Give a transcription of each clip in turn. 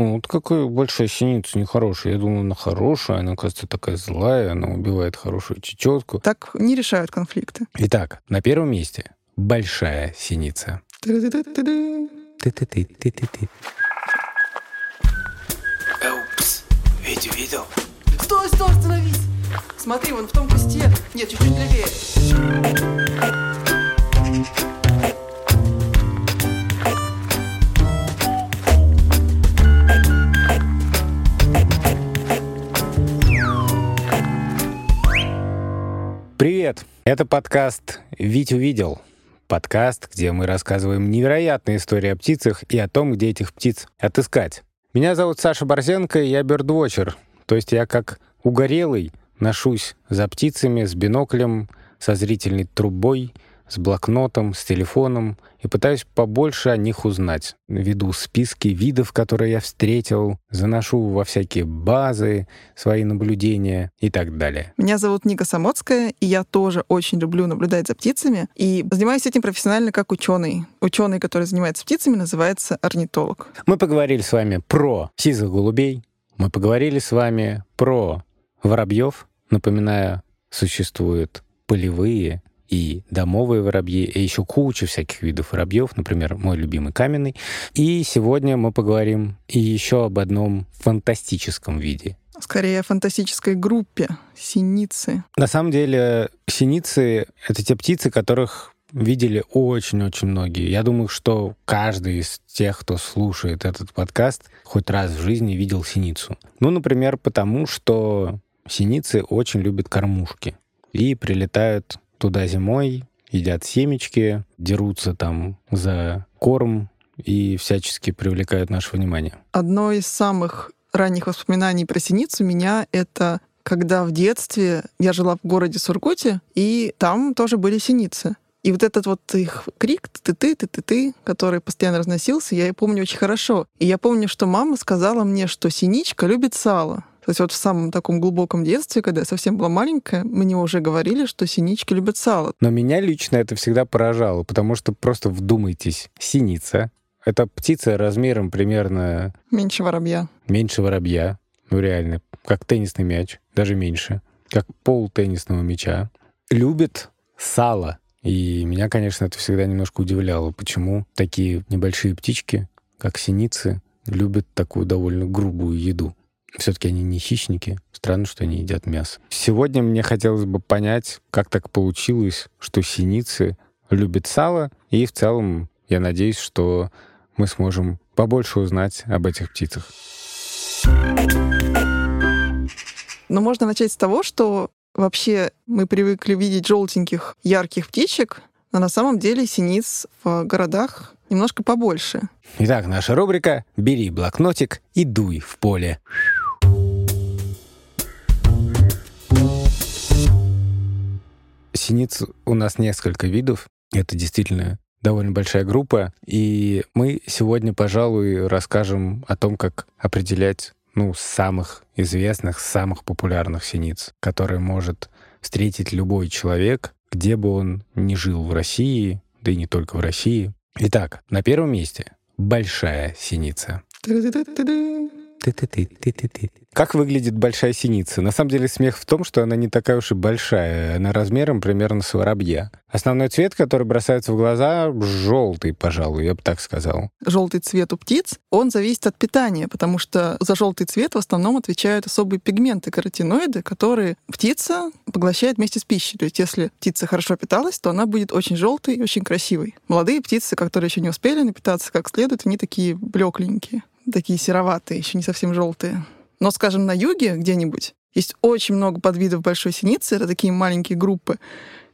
Ну, вот какая большая синица нехорошая. Я думаю, она хорошая, она, кажется, такая злая, она убивает хорошую чечетку. Так не решают конфликты. Итак, на первом месте большая синица. Упс, ведь увидел? Стой, стой, остановись! Смотри, вон в том кусте. Нет, чуть-чуть левее. Привет! Это подкаст «Вить увидел». Подкаст, где мы рассказываем невероятные истории о птицах и о том, где этих птиц отыскать. Меня зовут Саша Борзенко, и я бёрдвотчер. То есть я как угорелый ношусь за птицами с биноклем, со зрительной трубой, с блокнотом, с телефоном и пытаюсь побольше о них узнать. Веду списки видов, которые я встретил, заношу во всякие базы свои наблюдения и так далее. Меня зовут Ника Самоцкая, и я тоже очень люблю наблюдать за птицами. И занимаюсь этим профессионально как ученый. Ученый, который занимается птицами, называется орнитолог. Мы поговорили с вами про сизых голубей, мы поговорили с вами про воробьев. Напоминаю, существуют полевые и домовые воробьи, и еще куча всяких видов воробьев, например, мой любимый каменный. И сегодня мы поговорим и еще об одном фантастическом виде. Скорее, о фантастической группе синицы. На самом деле, синицы — это те птицы, которых видели очень-очень многие. Я думаю, что каждый из тех, кто слушает этот подкаст, хоть раз в жизни видел синицу. Ну, например, потому что синицы очень любят кормушки и прилетают туда зимой, едят семечки, дерутся там за корм и всячески привлекают наше внимание. Одно из самых ранних воспоминаний про синицу меня — это когда в детстве я жила в городе Сургуте, и там тоже были синицы. И вот этот вот их крик ты-ты, ты-ты-ты, который постоянно разносился, я помню очень хорошо. И я помню, что мама сказала мне, что синичка любит сало. То есть вот в самом таком глубоком детстве, когда я совсем была маленькая, мне уже говорили, что синички любят сало. Но меня лично это всегда поражало, потому что просто вдумайтесь, синица — это птица размером примерно Меньше воробья. меньше воробья, ну реально, как теннисный мяч, даже меньше, как пол теннисного мяча, любит сало. И меня, конечно, это всегда немножко удивляло, почему такие небольшие птички, как синицы, любят такую довольно грубую еду. Все-таки они не хищники. Странно, что они едят мясо. Сегодня мне хотелось бы понять, как так получилось, что синицы любят сало. И в целом я надеюсь, что мы сможем побольше узнать об этих птицах. Но можно начать с того, что вообще мы привыкли видеть желтеньких, ярких птичек, но на самом деле синиц в городах немножко побольше. Итак, наша рубрика «Бери блокнотик и дуй в поле». Синиц у нас несколько видов. Это действительно довольно большая группа. И мы сегодня, пожалуй, расскажем о том, как определять ну, самых известных, самых популярных синиц, которые может встретить любой человек, где бы он ни жил в России, да и не только в России. Итак, на первом месте большая синица. Ты-ты-ты-ты-ты-ты. Как выглядит большая синица? На самом деле смех в том, что она не такая уж и большая. Она размером примерно с воробья. Основной цвет, который бросается в глаза, желтый, пожалуй, я бы так сказал. Желтый цвет у птиц, он зависит от питания, потому что за желтый цвет в основном отвечают особые пигменты, каротиноиды, которые птица поглощает вместе с пищей. То есть если птица хорошо питалась, то она будет очень желтой и очень красивой. Молодые птицы, которые еще не успели напитаться как следует, они такие блекленькие, такие сероватые, еще не совсем желтые. Но, скажем, на юге где-нибудь есть очень много подвидов большой синицы. Это такие маленькие группы,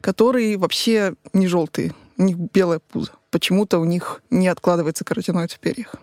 которые вообще не желтые. У них белое пузо. Почему-то у них не откладывается каротиноид в перьях.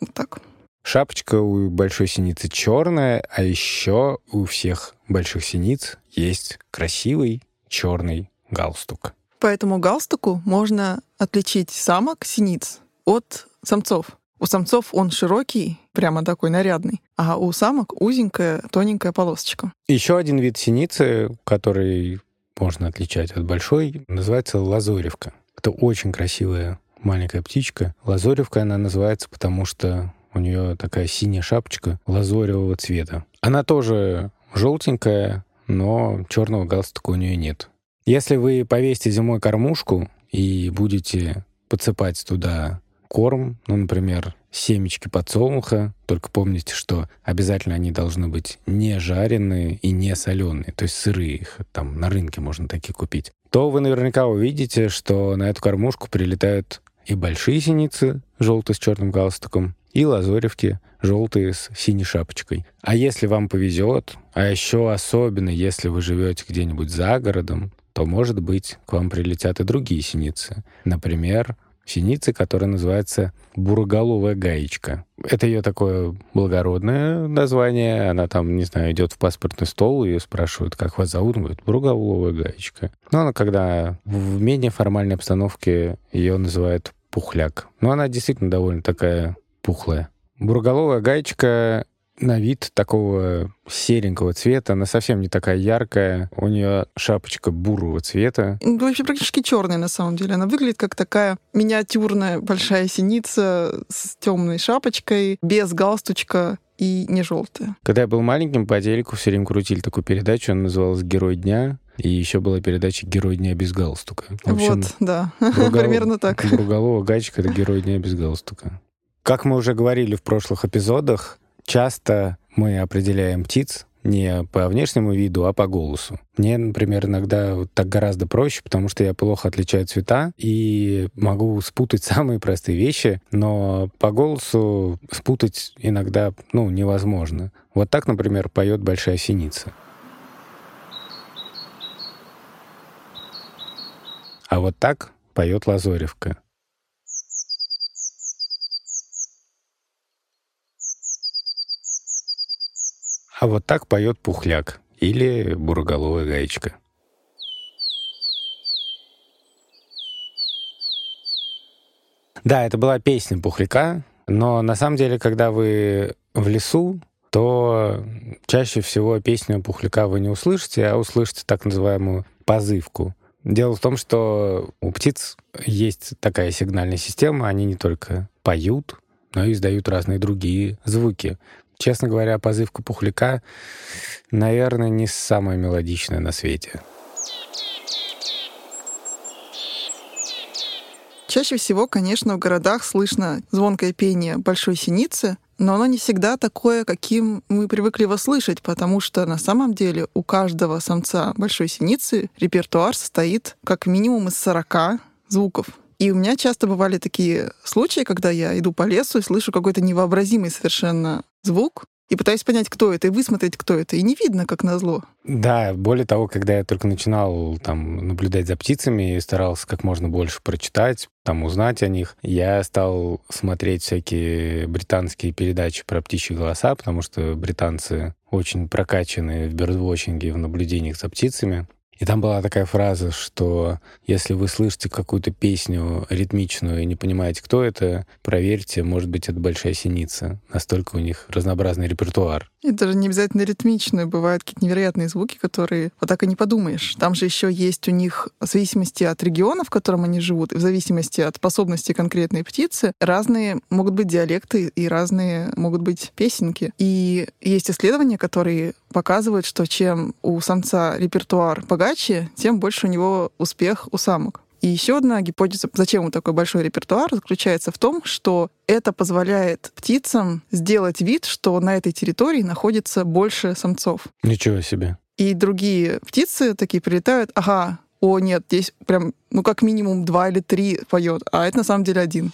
Вот так. Шапочка у большой синицы черная, а еще у всех больших синиц есть красивый черный галстук. По этому галстуку можно отличить самок синиц от самцов. У самцов он широкий, прямо такой нарядный, а у самок узенькая, тоненькая полосочка. Еще один вид синицы, который можно отличать от большой, называется лазоревка. Это очень красивая маленькая птичка. Лазоревка она называется, потому что У нее такая синяя шапочка лазоревого цвета. Она тоже желтенькая, но черного галстука у нее нет. Если вы повесите зимой кормушку и будете подсыпать туда корм, ну, например, семечки подсолнуха, только помните, что обязательно они должны быть не жареные и не соленые, то есть сырые, их там на рынке можно такие купить, то вы наверняка увидите, что на эту кормушку прилетают и большие синицы, желтые с черным галстуком, и лазоревки, желтые с синей шапочкой. А если вам повезет, а еще особенно если вы живете где-нибудь за городом, то, может быть, к вам прилетят и другие синицы. Например, синицы, которая называется буроголовая гаечка. Это ее такое благородное название. Она там, не знаю, идет в паспортный стол, ее спрашивают, как вас зовут, он говорит, буроголовая гаечка. Но она, когда в менее формальной обстановке ее называют пухляк. Но она действительно довольно такая пухлая. Буроголовая гаечка на вид такого серенького цвета. Она совсем не такая яркая. У нее шапочка бурого цвета. Ну, вообще практически черная на самом деле. Она выглядит как такая миниатюрная большая синица с темной шапочкой, без галстучка и не желтая. Когда я был маленьким, по телеку все время крутили такую передачу, она называлась «Герой дня». И еще была передача «Герой дня без галстука». В общем, вот, да, примерно так. Бурголова гачка — это «Герой дня без галстука». Как мы уже говорили в прошлых эпизодах, часто мы определяем птиц не по внешнему виду, а по голосу. Мне, например, иногда вот так гораздо проще, потому что я плохо отличаю цвета и могу спутать самые простые вещи, но по голосу спутать иногда ну, невозможно. Вот так, например, поет большая синица. А вот так поет лазоревка. А вот так поет пухляк или буроголовая гаечка. Да, это была песня пухляка, но на самом деле, когда вы в лесу, то чаще всего песню пухляка вы не услышите, а услышите так называемую позывку. Дело в том, что у птиц есть такая сигнальная система, они не только поют, но и издают разные другие звуки. Честно говоря, позывка пухляка, наверное, не самая мелодичная на свете. Чаще всего, конечно, в городах слышно звонкое пение большой синицы, но оно не всегда такое, каким мы привыкли его слышать, потому что на самом деле у каждого самца большой синицы репертуар состоит как минимум из 40 звуков. И у меня часто бывали такие случаи, когда я иду по лесу и слышу какой-то невообразимый совершенно звук, и пытаюсь понять, кто это, и высмотреть, кто это. И не видно, как назло. Да, более того, когда я только начинал там наблюдать за птицами и старался как можно больше прочитать, там узнать о них, я стал смотреть всякие британские передачи про птичьи голоса, потому что британцы очень прокачаны в бёрдвотчинге, в наблюдениях за птицами. И там была такая фраза, что если вы слышите какую-то песню ритмичную и не понимаете, кто это, проверьте, может быть, это большая синица. Настолько у них разнообразный репертуар. И даже не обязательно ритмичную. Бывают какие-то невероятные звуки, которые вот так и не подумаешь. Там же еще есть у них, в зависимости от региона, в котором они живут, и в зависимости от способности конкретной птицы, разные могут быть диалекты и разные могут быть песенки. И есть исследования, которые показывают, что чем у самца репертуар богаче, тем больше у него успех у самок. И еще одна гипотеза, зачем ему такой большой репертуар, заключается в том, что это позволяет птицам сделать вид, что на этой территории находится больше самцов. Ничего себе. И другие птицы такие прилетают, ага, о нет, здесь прям, ну как минимум два или три поет, а это на самом деле один.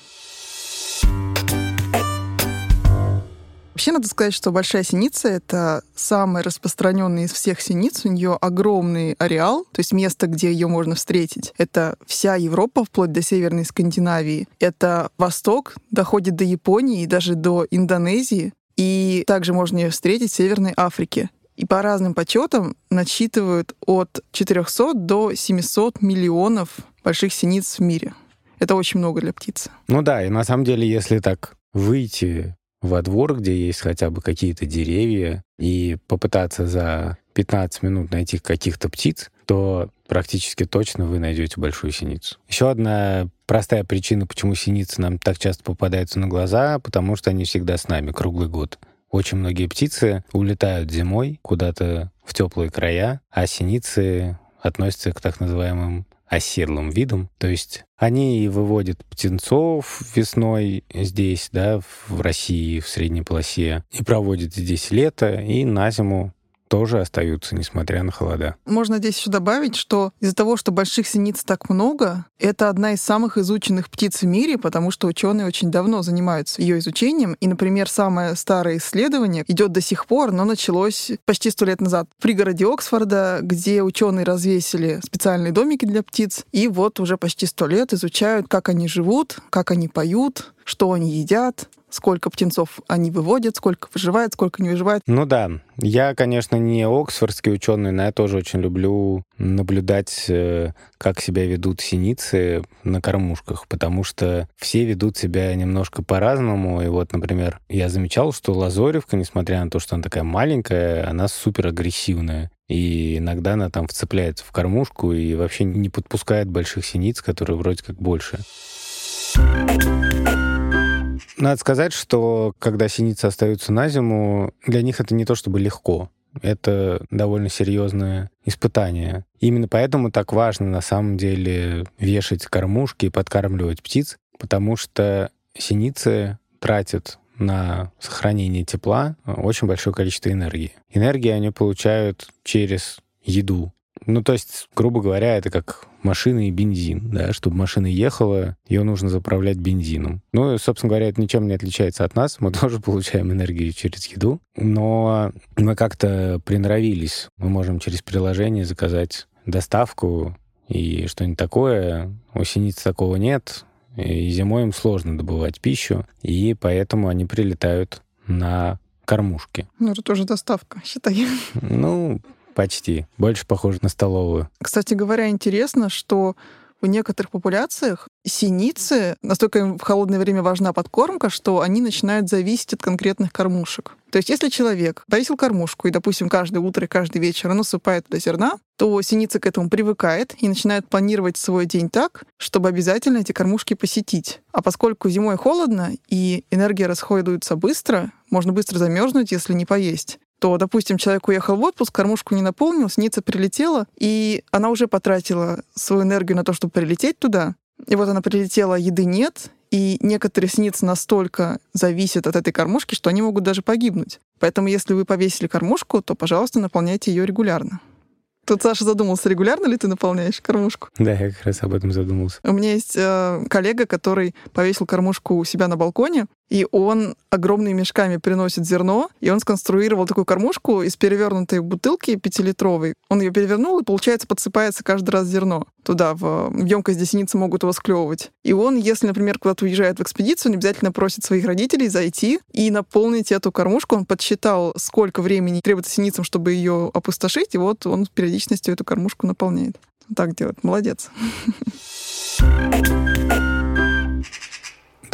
Вообще надо сказать, что большая синица — это самая распространенная из всех синиц. У нее огромный ареал, то есть место, где ее можно встретить. Это вся Европа, вплоть до Северной Скандинавии. Это Восток, доходит до Японии и даже до Индонезии. И также можно ее встретить в Северной Африке. И по разным подсчетам насчитывают от 400 до 700 миллионов больших синиц в мире. Это очень много для птицы. Ну да, и на самом деле, если так выйти во двор, где есть хотя бы какие-то деревья, и попытаться за 15 минут найти каких-то птиц, то практически точно вы найдете большую синицу. Еще одна простая причина, почему синицы нам так часто попадаются на глаза, потому что они всегда с нами круглый год. Очень многие птицы улетают зимой куда-то в теплые края, а синицы относятся к так называемым оседлым видом. То есть они выводят птенцов весной здесь, да, в России, в средней полосе, и проводят здесь лето, и на зиму тоже остаются, несмотря на холода. Можно здесь еще добавить, что из-за того, что больших синиц так много, это одна из самых изученных птиц в мире, потому что ученые очень давно занимаются ее изучением. И, например, самое старое исследование идет до сих пор, но началось почти сто лет назад в пригороде Оксфорда, где ученые развесили специальные домики для птиц, и вот уже почти сто лет изучают, как они живут, как они поют, что они едят, сколько птенцов они выводят, сколько выживает, сколько не выживает. Ну да, я, конечно, не оксфордский ученый, но я тоже очень люблю наблюдать, э, как себя ведут синицы на кормушках, потому что все ведут себя немножко по-разному. И вот, например, я замечал, что лазоревка, несмотря на то, что она такая маленькая, она супер агрессивная. И иногда она там вцепляется в кормушку и вообще не подпускает больших синиц, которые вроде как больше. Надо сказать, что когда синицы остаются на зиму, для них это не то чтобы легко. Это довольно серьезное испытание. Именно поэтому так важно на самом деле вешать кормушки и подкармливать птиц, потому что синицы тратят на сохранение тепла очень большое количество энергии. Энергии они получают через еду. Ну, то есть, грубо говоря, это как машина и бензин, да, чтобы машина ехала, ее нужно заправлять бензином. Ну, и, собственно говоря, это ничем не отличается от нас, мы тоже получаем энергию через еду, но мы как-то приноровились, мы можем через приложение заказать доставку и что-нибудь такое, у синиц такого нет, и зимой им сложно добывать пищу, и поэтому они прилетают на кормушки. Ну, это тоже доставка, считай. Ну, Почти. Больше похоже на столовую. Кстати говоря, интересно, что в некоторых популяциях синицы, настолько им в холодное время важна подкормка, что они начинают зависеть от конкретных кормушек. То есть если человек повесил кормушку и, допустим, каждое утро и каждый вечер насыпает туда зерна, то синица к этому привыкает и начинает планировать свой день так, чтобы обязательно эти кормушки посетить. А поскольку зимой холодно и энергия расходуется быстро, можно быстро замерзнуть, если не поесть то, допустим, человек уехал в отпуск, кормушку не наполнил, синица прилетела, и она уже потратила свою энергию на то, чтобы прилететь туда. И вот она прилетела, еды нет, и некоторые синицы настолько зависят от этой кормушки, что они могут даже погибнуть. Поэтому если вы повесили кормушку, то, пожалуйста, наполняйте ее регулярно. Тут Саша задумался, регулярно ли ты наполняешь кормушку? Да, я как раз об этом задумался. У меня есть э, коллега, который повесил кормушку у себя на балконе, и он огромными мешками приносит зерно, и он сконструировал такую кормушку из перевернутой бутылки пятилитровой. Он ее перевернул, и, получается, подсыпается каждый раз зерно туда, в емкость, где синицы могут его склевывать. И он, если, например, куда-то уезжает в экспедицию, он обязательно просит своих родителей зайти и наполнить эту кормушку. Он подсчитал, сколько времени требуется синицам, чтобы ее опустошить, и вот он периодичностью эту кормушку наполняет. Так делает. Молодец.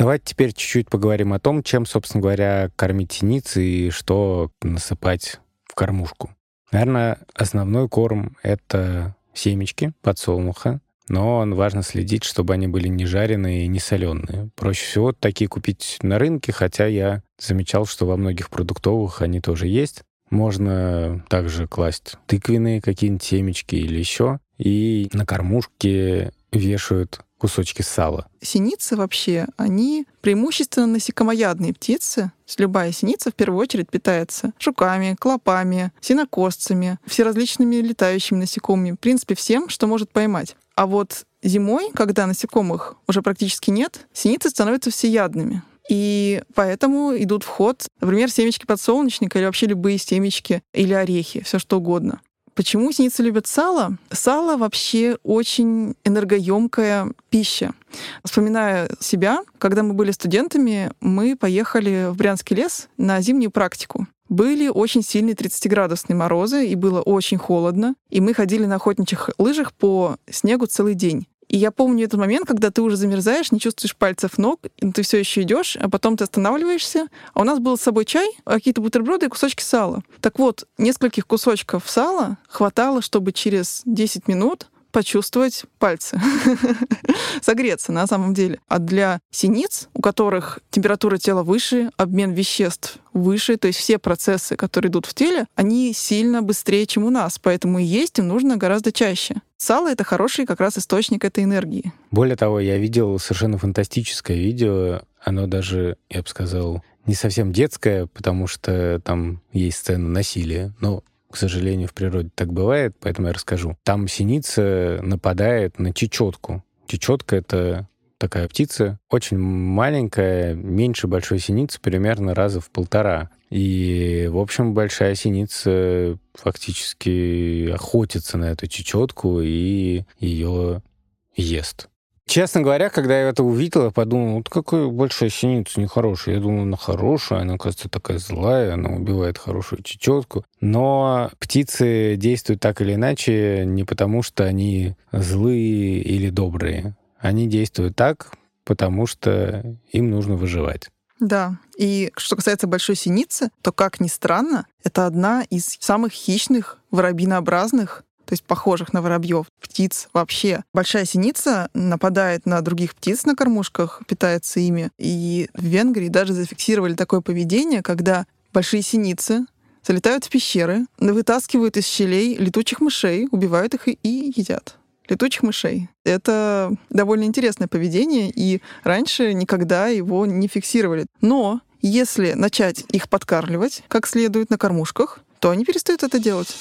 Давайте теперь чуть-чуть поговорим о том, чем, собственно говоря, кормить синиц и что насыпать в кормушку. Наверное, основной корм — это семечки подсолнуха, но важно следить, чтобы они были не жареные и не соленые. Проще всего такие купить на рынке, хотя я замечал, что во многих продуктовых они тоже есть. Можно также класть тыквенные какие-нибудь семечки или еще. И на кормушке вешают кусочки сала. Синицы вообще, они преимущественно насекомоядные птицы. Любая синица в первую очередь питается жуками, клопами, синокосцами, всеразличными летающими насекомыми, в принципе, всем, что может поймать. А вот зимой, когда насекомых уже практически нет, синицы становятся всеядными. И поэтому идут в ход, например, семечки подсолнечника или вообще любые семечки или орехи, все что угодно. Почему синицы любят сало? Сало вообще очень энергоемкая пища. Вспоминая себя, когда мы были студентами, мы поехали в Брянский лес на зимнюю практику. Были очень сильные 30-градусные морозы, и было очень холодно. И мы ходили на охотничьих лыжах по снегу целый день. И я помню этот момент, когда ты уже замерзаешь, не чувствуешь пальцев ног, ты все еще идешь, а потом ты останавливаешься. А у нас был с собой чай, какие-то бутерброды и кусочки сала. Так вот, нескольких кусочков сала хватало, чтобы через 10 минут почувствовать пальцы, согреться на самом деле. А для синиц, у которых температура тела выше, обмен веществ выше, то есть все процессы, которые идут в теле, они сильно быстрее, чем у нас, поэтому есть им нужно гораздо чаще. Сало — это хороший как раз источник этой энергии. Более того, я видел совершенно фантастическое видео, оно даже, я бы сказал, не совсем детское, потому что там есть сцена насилия, но к сожалению, в природе так бывает, поэтому я расскажу. Там синица нападает на чечетку. Чечетка — это такая птица, очень маленькая, меньше большой синицы, примерно раза в полтора. И, в общем, большая синица фактически охотится на эту чечетку и ее ест. Честно говоря, когда я это увидел, я подумал, вот какая большая синица нехорошая. Я думал, она хорошая, она, кажется, такая злая, она убивает хорошую чечетку. Но птицы действуют так или иначе не потому, что они злые или добрые. Они действуют так, потому что им нужно выживать. Да. И что касается большой синицы, то, как ни странно, это одна из самых хищных воробинообразных то есть похожих на воробьев, птиц вообще. Большая синица нападает на других птиц на кормушках, питается ими. И в Венгрии даже зафиксировали такое поведение, когда большие синицы залетают в пещеры, вытаскивают из щелей летучих мышей, убивают их и едят летучих мышей. Это довольно интересное поведение, и раньше никогда его не фиксировали. Но если начать их подкармливать как следует на кормушках, то они перестают это делать.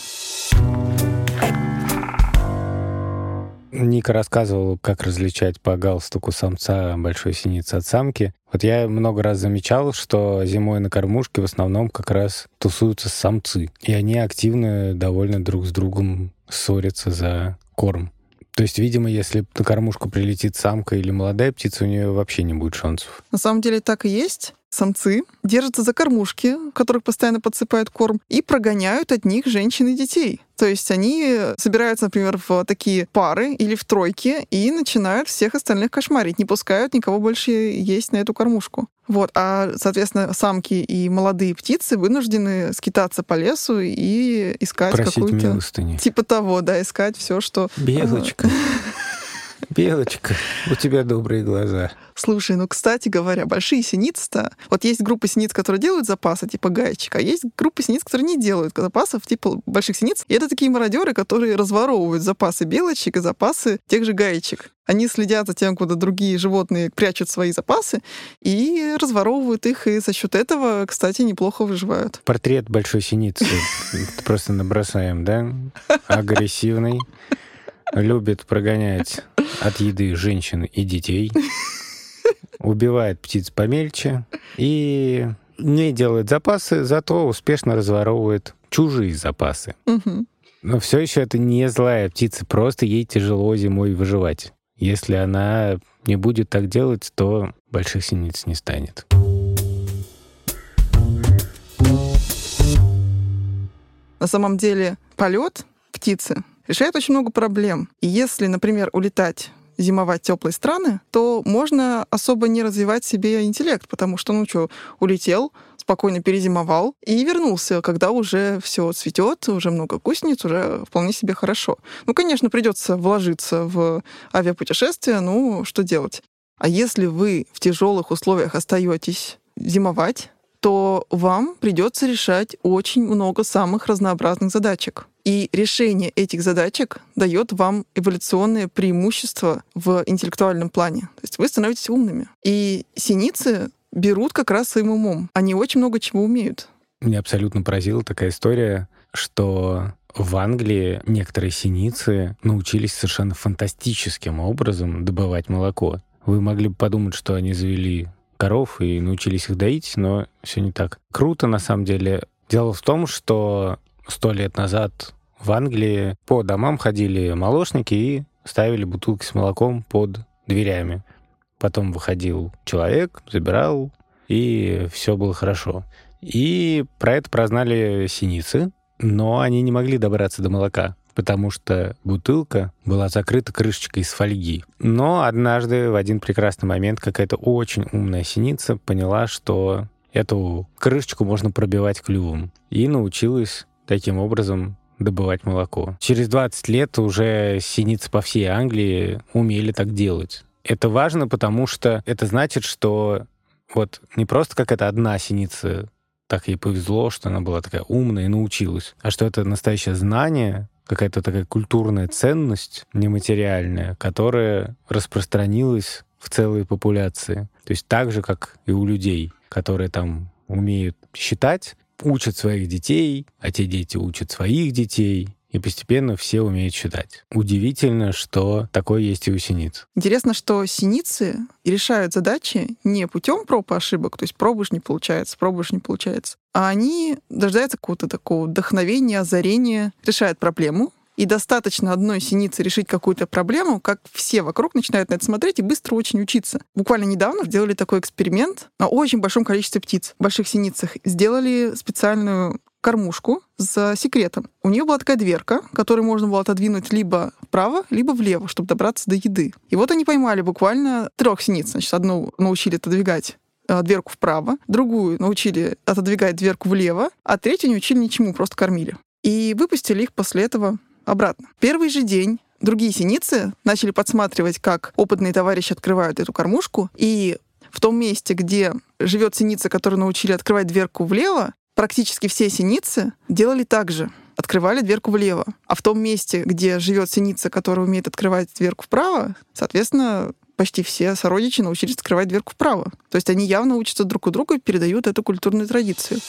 Ника рассказывал, как различать по галстуку самца большой синицы от самки. Вот я много раз замечал, что зимой на кормушке в основном как раз тусуются самцы. И они активно довольно друг с другом ссорятся за корм. То есть, видимо, если на кормушку прилетит самка или молодая птица, у нее вообще не будет шансов. На самом деле так и есть самцы держатся за кормушки, которых постоянно подсыпают корм, и прогоняют от них женщин и детей. То есть они собираются, например, в такие пары или в тройки и начинают всех остальных кошмарить, не пускают никого больше есть на эту кормушку. Вот, а, соответственно, самки и молодые птицы вынуждены скитаться по лесу и искать какую-то... Типа того, да, искать все, что... Белочка. Белочка, у тебя добрые глаза. Слушай, ну, кстати говоря, большие синицы-то... Вот есть группа синиц, которые делают запасы, типа гаечек, а есть группа синиц, которые не делают запасов, типа больших синиц. И это такие мародеры, которые разворовывают запасы белочек и запасы тех же гаечек. Они следят за тем, куда другие животные прячут свои запасы и разворовывают их, и за счет этого, кстати, неплохо выживают. Портрет большой синицы просто набросаем, да? Агрессивный любит прогонять от еды женщин и детей, убивает птиц помельче и не делает запасы, зато успешно разворовывает чужие запасы. Но все еще это не злая птица, просто ей тяжело зимой выживать. Если она не будет так делать, то больших синиц не станет. На самом деле полет птицы решает очень много проблем. И если, например, улетать зимовать в теплые страны, то можно особо не развивать себе интеллект, потому что, ну что, улетел, спокойно перезимовал и вернулся, когда уже все цветет, уже много гусениц, уже вполне себе хорошо. Ну, конечно, придется вложиться в авиапутешествие, ну, что делать? А если вы в тяжелых условиях остаетесь зимовать, то вам придется решать очень много самых разнообразных задачек. И решение этих задачек дает вам эволюционное преимущество в интеллектуальном плане. То есть вы становитесь умными. И синицы берут как раз своим умом. Они очень много чего умеют. Меня абсолютно поразила такая история, что в Англии некоторые синицы научились совершенно фантастическим образом добывать молоко. Вы могли бы подумать, что они завели коров и научились их доить, но все не так. Круто, на самом деле. Дело в том, что сто лет назад в Англии по домам ходили молочники и ставили бутылки с молоком под дверями. Потом выходил человек, забирал, и все было хорошо. И про это прознали синицы, но они не могли добраться до молока, потому что бутылка была закрыта крышечкой из фольги. Но однажды, в один прекрасный момент, какая-то очень умная синица поняла, что эту крышечку можно пробивать клювом. И научилась таким образом добывать молоко. Через 20 лет уже синицы по всей Англии умели так делать. Это важно, потому что это значит, что вот не просто какая-то одна синица так ей повезло, что она была такая умная и научилась, а что это настоящее знание, какая-то такая культурная ценность нематериальная, которая распространилась в целой популяции. То есть так же, как и у людей, которые там умеют считать, учат своих детей, а те дети учат своих детей, и постепенно все умеют считать. Удивительно, что такое есть и у синиц. Интересно, что синицы решают задачи не путем проб и ошибок, то есть пробуешь, не получается, пробуешь, не получается, а они дождаются какого-то такого вдохновения, озарения, решают проблему, и достаточно одной синицы решить какую-то проблему, как все вокруг начинают на это смотреть и быстро очень учиться. Буквально недавно сделали такой эксперимент на очень большом количестве птиц, больших синицах. Сделали специальную кормушку с секретом. У нее была такая дверка, которую можно было отодвинуть либо вправо, либо влево, чтобы добраться до еды. И вот они поймали буквально трех синиц. Значит, одну научили отодвигать э, дверку вправо, другую научили отодвигать дверку влево, а третью не учили ничему, просто кормили. И выпустили их после этого обратно. Первый же день другие синицы начали подсматривать, как опытные товарищи открывают эту кормушку, и в том месте, где живет синица, которую научили открывать дверку влево, практически все синицы делали так же открывали дверку влево. А в том месте, где живет синица, которая умеет открывать дверку вправо, соответственно, почти все сородичи научились открывать дверку вправо. То есть они явно учатся друг у друга и передают эту культурную традицию.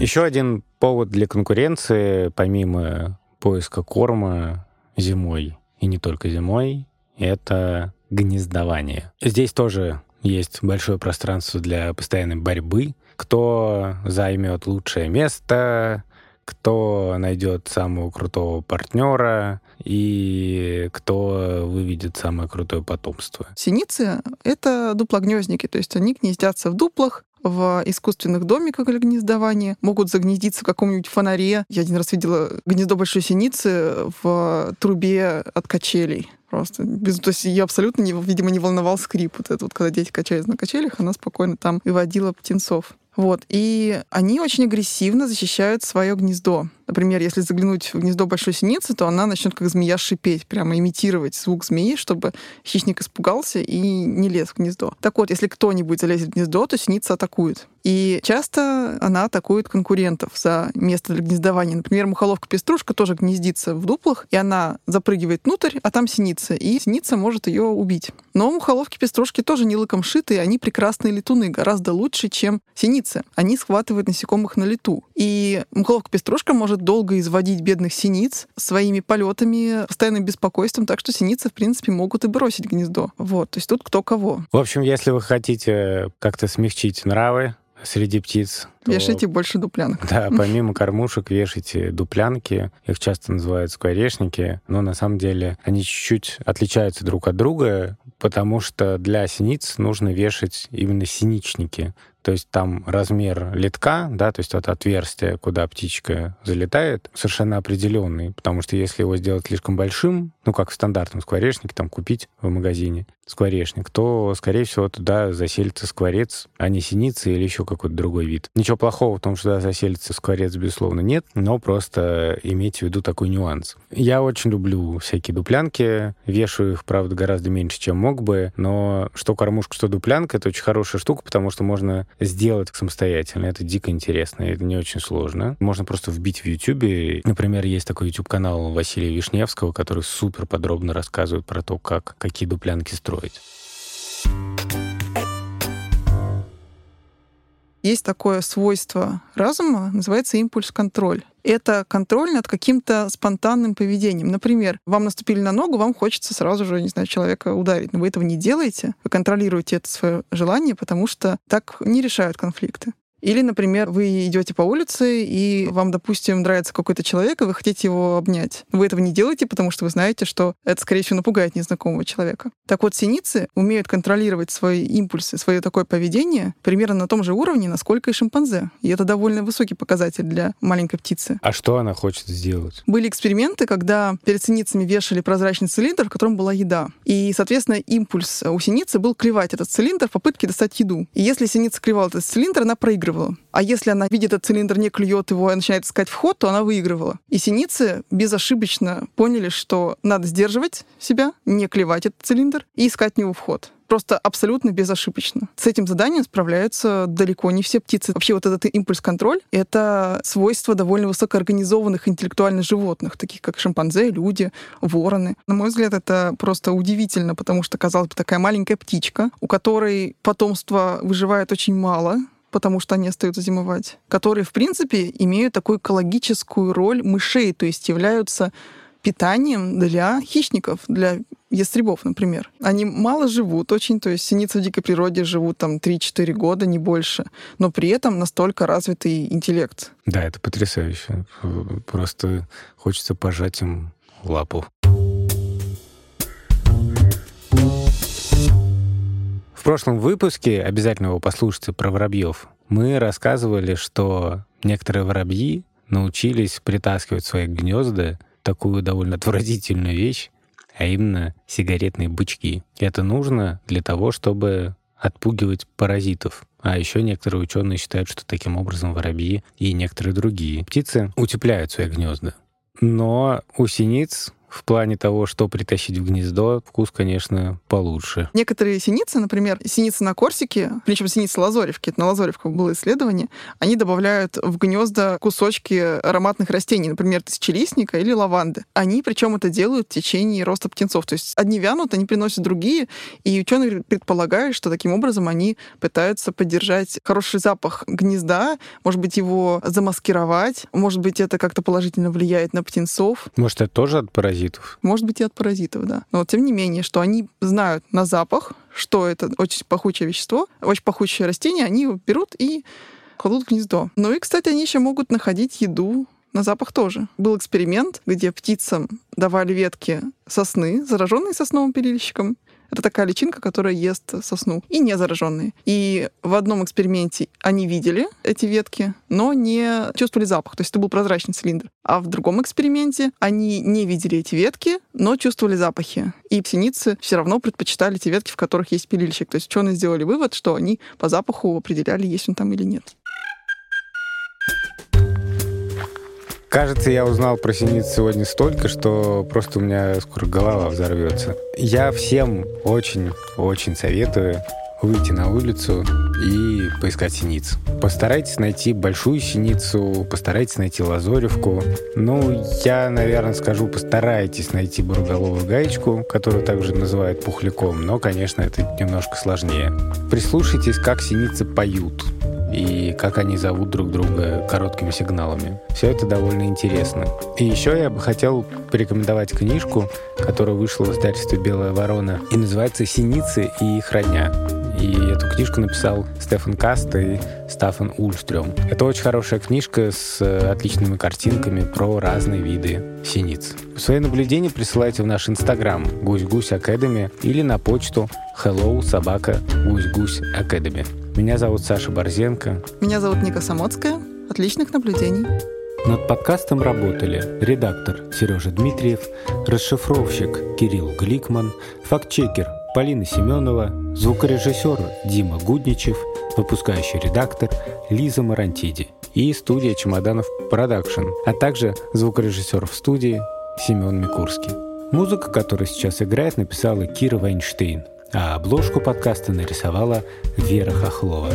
Еще один повод для конкуренции, помимо поиска корма зимой, и не только зимой, это гнездование. Здесь тоже есть большое пространство для постоянной борьбы кто займет лучшее место, кто найдет самого крутого партнера и кто выведет самое крутое потомство. Синицы — это дуплогнездники, то есть они гнездятся в дуплах, в искусственных домиках для гнездования, могут загнездиться в каком-нибудь фонаре. Я один раз видела гнездо большой синицы в трубе от качелей. Просто без, то есть ее абсолютно, не, видимо, не волновал скрип. Вот это вот, когда дети качались на качелях, она спокойно там и водила птенцов. Вот. И они очень агрессивно защищают свое гнездо. Например, если заглянуть в гнездо большой синицы, то она начнет как змея шипеть, прямо имитировать звук змеи, чтобы хищник испугался и не лез в гнездо. Так вот, если кто-нибудь залезет в гнездо, то синица атакует. И часто она атакует конкурентов за место для гнездования. Например, мухоловка-пеструшка тоже гнездится в дуплах, и она запрыгивает внутрь, а там синица, и синица может ее убить. Но мухоловки-пеструшки тоже не лыком шиты, они прекрасные летуны, гораздо лучше, чем синицы. Они схватывают насекомых на лету. И мухоловка-пеструшка может может долго изводить бедных синиц своими полетами, постоянным беспокойством, так что синицы, в принципе, могут и бросить гнездо. Вот, то есть тут кто кого. В общем, если вы хотите как-то смягчить нравы среди птиц, то... Вешайте больше дуплянок. Да, помимо кормушек вешайте дуплянки. Их часто называют скворечники, но на самом деле они чуть-чуть отличаются друг от друга, потому что для синиц нужно вешать именно синичники. То есть там размер литка, да, то есть это отверстие, куда птичка залетает, совершенно определенный, потому что если его сделать слишком большим, ну, как в стандартном скворечнике, там купить в магазине скворечник, то, скорее всего, туда заселится скворец, а не синица или еще какой-то другой вид. Ничего плохого в том, что туда заселится скворец, безусловно, нет, но просто имейте в виду такой нюанс. Я очень люблю всякие дуплянки, вешаю их, правда, гораздо меньше, чем мог бы, но что кормушка, что дуплянка, это очень хорошая штука, потому что можно сделать самостоятельно. Это дико интересно, это не очень сложно. Можно просто вбить в YouTube. Например, есть такой YouTube-канал Василия Вишневского, который супер подробно рассказывает про то, как, какие дуплянки строить. Есть такое свойство разума, называется импульс-контроль. Это контроль над каким-то спонтанным поведением. Например, вам наступили на ногу, вам хочется сразу же, не знаю, человека ударить. Но вы этого не делаете. Вы контролируете это свое желание, потому что так не решают конфликты. Или, например, вы идете по улице, и вам, допустим, нравится какой-то человек, и вы хотите его обнять. Вы этого не делаете, потому что вы знаете, что это, скорее всего, напугает незнакомого человека. Так вот, синицы умеют контролировать свои импульсы, свое такое поведение примерно на том же уровне, насколько и шимпанзе. И это довольно высокий показатель для маленькой птицы. А что она хочет сделать? Были эксперименты, когда перед синицами вешали прозрачный цилиндр, в котором была еда. И, соответственно, импульс у синицы был клевать этот цилиндр в попытке достать еду. И если синица клевала этот цилиндр, она проигрывала проигрывала. А если она видит этот цилиндр, не клюет его и начинает искать вход, то она выигрывала. И синицы безошибочно поняли, что надо сдерживать себя, не клевать этот цилиндр и искать в него вход просто абсолютно безошибочно. С этим заданием справляются далеко не все птицы. Вообще вот этот импульс-контроль — это свойство довольно высокоорганизованных интеллектуальных животных, таких как шимпанзе, люди, вороны. На мой взгляд, это просто удивительно, потому что, казалось бы, такая маленькая птичка, у которой потомство выживает очень мало, потому что они остаются зимовать, которые, в принципе, имеют такую экологическую роль мышей, то есть являются питанием для хищников, для ястребов, например. Они мало живут очень, то есть синицы в дикой природе живут там 3-4 года, не больше, но при этом настолько развитый интеллект. Да, это потрясающе. Просто хочется пожать им лапу. Прошлом выпуске, обязательно его послушайте, про воробьев, мы рассказывали, что некоторые воробьи научились притаскивать свои гнезда такую довольно отвратительную вещь, а именно сигаретные бычки. Это нужно для того, чтобы отпугивать паразитов. А еще некоторые ученые считают, что таким образом воробьи и некоторые другие птицы утепляют свои гнезда. Но у синиц в плане того, что притащить в гнездо, вкус, конечно, получше. Некоторые синицы, например, синицы на Корсике, причем синицы Лазоревки, это на Лазоревках было исследование, они добавляют в гнезда кусочки ароматных растений, например, тысячелистника или лаванды. Они, причем, это делают в течение роста птенцов. То есть одни вянут, они приносят другие, и ученые предполагают, что таким образом они пытаются поддержать хороший запах гнезда, может быть, его замаскировать, может быть, это как-то положительно влияет на птенцов. Может, это тоже от паразитов? Паразитов. Может быть, и от паразитов, да. Но тем не менее, что они знают на запах, что это очень пахучее вещество, очень пахучее растение, они его берут и кладут в гнездо. Ну и, кстати, они еще могут находить еду на запах тоже. Был эксперимент, где птицам давали ветки сосны, зараженные сосновым перильщиком, это такая личинка, которая ест сосну, и не зараженные. И в одном эксперименте они видели эти ветки, но не чувствовали запах, то есть это был прозрачный цилиндр. А в другом эксперименте они не видели эти ветки, но чувствовали запахи. И птеницы все равно предпочитали те ветки, в которых есть пилильщик. То есть ученые сделали вывод, что они по запаху определяли, есть он там или нет. Кажется, я узнал про синиц сегодня столько, что просто у меня скоро голова взорвется. Я всем очень-очень советую выйти на улицу и поискать синиц. Постарайтесь найти большую синицу, постарайтесь найти лазоревку. Ну, я, наверное, скажу, постарайтесь найти бурголовую гаечку, которую также называют пухляком, но, конечно, это немножко сложнее. Прислушайтесь, как синицы поют и как они зовут друг друга короткими сигналами. Все это довольно интересно. И еще я бы хотел порекомендовать книжку, которая вышла в издательстве «Белая ворона» и называется «Синицы и их родня». И эту книжку написал Стефан Каст и Стаффан Ульстрём. Это очень хорошая книжка с э, отличными картинками про разные виды синиц. Свои наблюдения присылайте в наш инстаграм гусь-гусь академи или на почту hello собака гусь-гусь академи. Меня зовут Саша Борзенко. Меня зовут Ника Самоцкая. Отличных наблюдений. Над подкастом работали редактор Сережа Дмитриев, расшифровщик Кирилл Гликман, фактчекер Полина Семенова, звукорежиссер Дима Гудничев, выпускающий редактор Лиза Марантиди и студия «Чемоданов Продакшн», а также звукорежиссер в студии Семен Микурский. Музыка, которая сейчас играет, написала Кира Вайнштейн, а обложку подкаста нарисовала Вера Хохлова.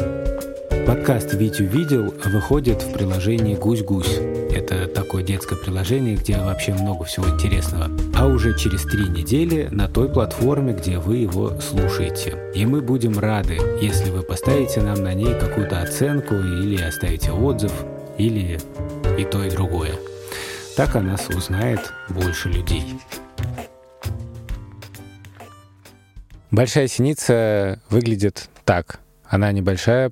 Подкаст «Витю видел» выходит в приложении «Гусь-гусь». Это такое детское приложение, где вообще много всего интересного. А уже через три недели на той платформе, где вы его слушаете. И мы будем рады, если вы поставите нам на ней какую-то оценку или оставите отзыв, или и то, и другое. Так о нас узнает больше людей. Большая синица выглядит так. Она небольшая,